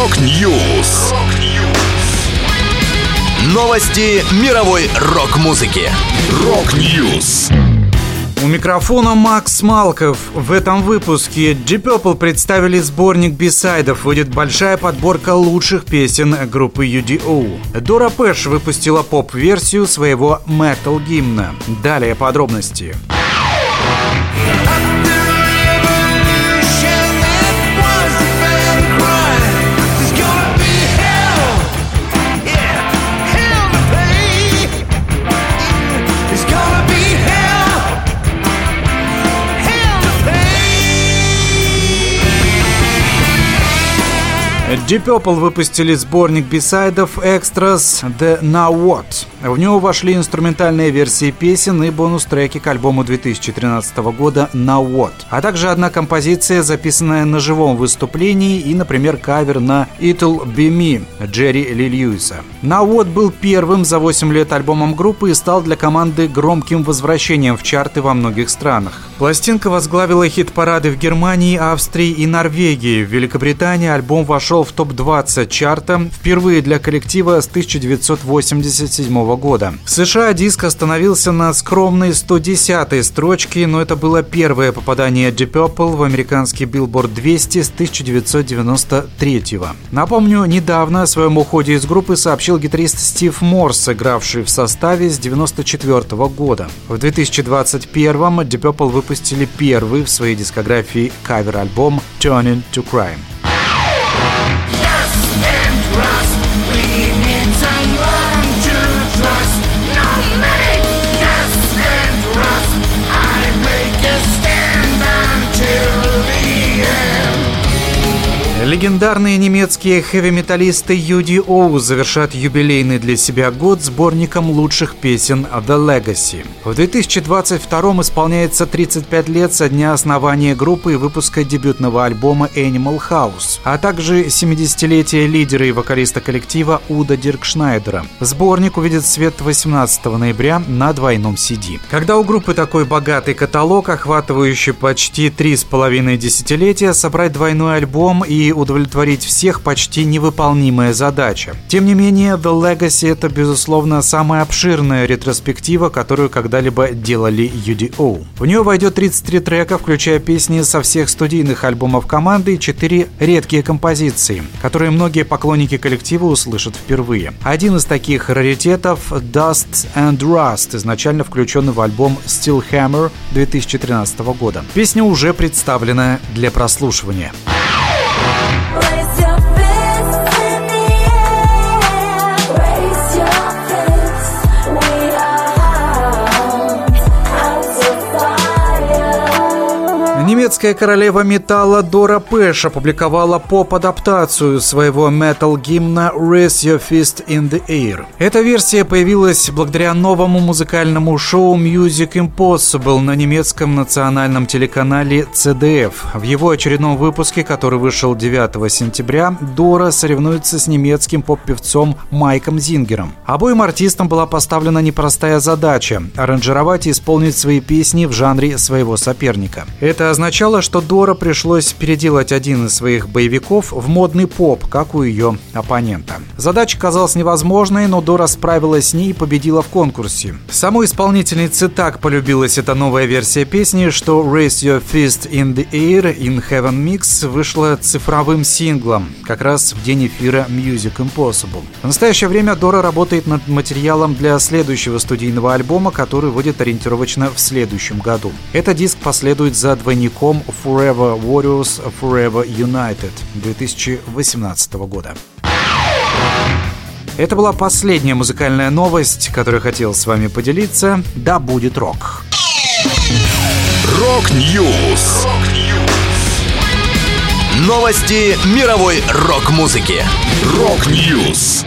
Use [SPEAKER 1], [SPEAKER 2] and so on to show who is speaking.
[SPEAKER 1] Rock News. Новости мировой рок-музыки. Rock News.
[SPEAKER 2] У микрофона Макс Малков. В этом выпуске Deep Purple представили сборник B-side ов. Выйдет большая подборка лучших песен группы UDO. Доро Пеш выпустила поп-версию своего метал-гимна. Далее подробности. Deep Purple выпустили сборник бисайдов Extras The Now What. В него вошли инструментальные версии песен и бонус-треки к альбому 2013 года Now What, а также одна композиция, записанная на живом выступлении и, например, кавер на It'll Be Me Джерри Ли Льюиса. Now What был первым за 8 лет альбомом группы и стал для команды громким возвращением в чарты во многих странах. Пластинка возглавила хит-парады в Германии, Австрии и Норвегии. В Великобритании альбом вошел вошел в топ-20 чарта впервые для коллектива с 1987 года. В США диск остановился на скромной 110-й строчке, но это было первое попадание Deep Purple в американский Billboard 200 с 1993 -го. Напомню, недавно о своем уходе из группы сообщил гитарист Стив Морс, игравший в составе с 1994 -го года. В 2021 Deep Purple выпустили первый в своей дискографии кавер-альбом Turning to Crime. Легендарные немецкие хэви-металлисты UDO завершат юбилейный для себя год сборником лучших песен The Legacy. В 2022 исполняется 35 лет со дня основания группы и выпуска дебютного альбома Animal House, а также 70-летие лидера и вокалиста коллектива Уда Диркшнайдера. Сборник увидит свет 18 ноября на двойном CD. Когда у группы такой богатый каталог, охватывающий почти три с половиной десятилетия, собрать двойной альбом и удовлетворить всех почти невыполнимая задача. Тем не менее, The Legacy — это, безусловно, самая обширная ретроспектива, которую когда-либо делали UDO. В нее войдет 33 трека, включая песни со всех студийных альбомов команды и 4 редкие композиции, которые многие поклонники коллектива услышат впервые. Один из таких раритетов — Dust and Rust, изначально включенный в альбом Steel Hammer 2013 года. Песня уже представлена для прослушивания. Немецкая королева металла Дора Пэш опубликовала поп-адаптацию своего метал-гимна Raise Your Fist in the Air. Эта версия появилась благодаря новому музыкальному шоу Music Impossible на немецком национальном телеканале CDF. В его очередном выпуске, который вышел 9 сентября, Дора соревнуется с немецким поп-певцом Майком Зингером. Обоим артистам была поставлена непростая задача – аранжировать и исполнить свои песни в жанре своего соперника. Это означало, что Дора пришлось переделать один из своих боевиков в модный поп, как у ее оппонента. Задача казалась невозможной, но Дора справилась с ней и победила в конкурсе. Самой исполнительнице так полюбилась эта новая версия песни, что Raise Your Fist in the Air in Heaven Mix вышла цифровым синглом, как раз в день эфира Music Impossible. В настоящее время Дора работает над материалом для следующего студийного альбома, который выйдет ориентировочно в следующем году. Этот диск последует за двойником дневником Forever Warriors Forever United 2018 года. Это была последняя музыкальная новость, которую хотел с вами поделиться. Да будет рок!
[SPEAKER 1] Rock News! Новости мировой рок-музыки. Rock News!